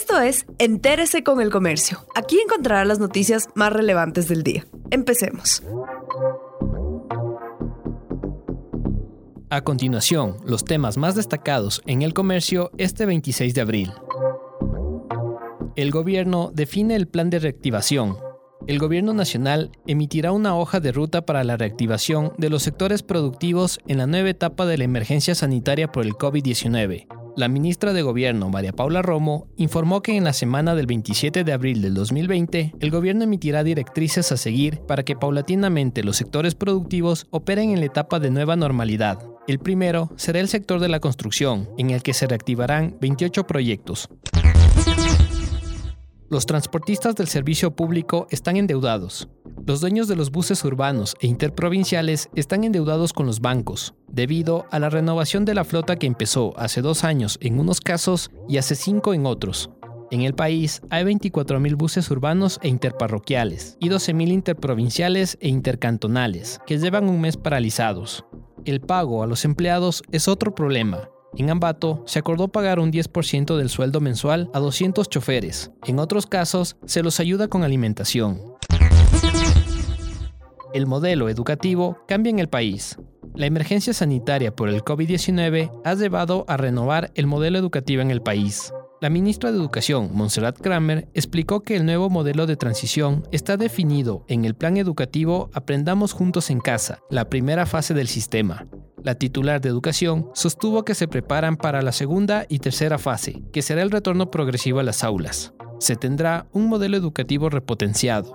Esto es Entérese con el Comercio. Aquí encontrará las noticias más relevantes del día. Empecemos. A continuación, los temas más destacados en el comercio este 26 de abril. El gobierno define el plan de reactivación. El gobierno nacional emitirá una hoja de ruta para la reactivación de los sectores productivos en la nueva etapa de la emergencia sanitaria por el COVID-19. La ministra de Gobierno, María Paula Romo, informó que en la semana del 27 de abril del 2020, el gobierno emitirá directrices a seguir para que paulatinamente los sectores productivos operen en la etapa de nueva normalidad. El primero será el sector de la construcción, en el que se reactivarán 28 proyectos. Los transportistas del servicio público están endeudados. Los dueños de los buses urbanos e interprovinciales están endeudados con los bancos, debido a la renovación de la flota que empezó hace dos años en unos casos y hace cinco en otros. En el país hay 24.000 buses urbanos e interparroquiales y 12.000 interprovinciales e intercantonales, que llevan un mes paralizados. El pago a los empleados es otro problema, en Ambato se acordó pagar un 10% del sueldo mensual a 200 choferes. En otros casos, se los ayuda con alimentación. El modelo educativo cambia en el país. La emergencia sanitaria por el COVID-19 ha llevado a renovar el modelo educativo en el país. La ministra de Educación, Montserrat Kramer, explicó que el nuevo modelo de transición está definido en el plan educativo Aprendamos Juntos en Casa, la primera fase del sistema, la titular de educación sostuvo que se preparan para la segunda y tercera fase, que será el retorno progresivo a las aulas. Se tendrá un modelo educativo repotenciado.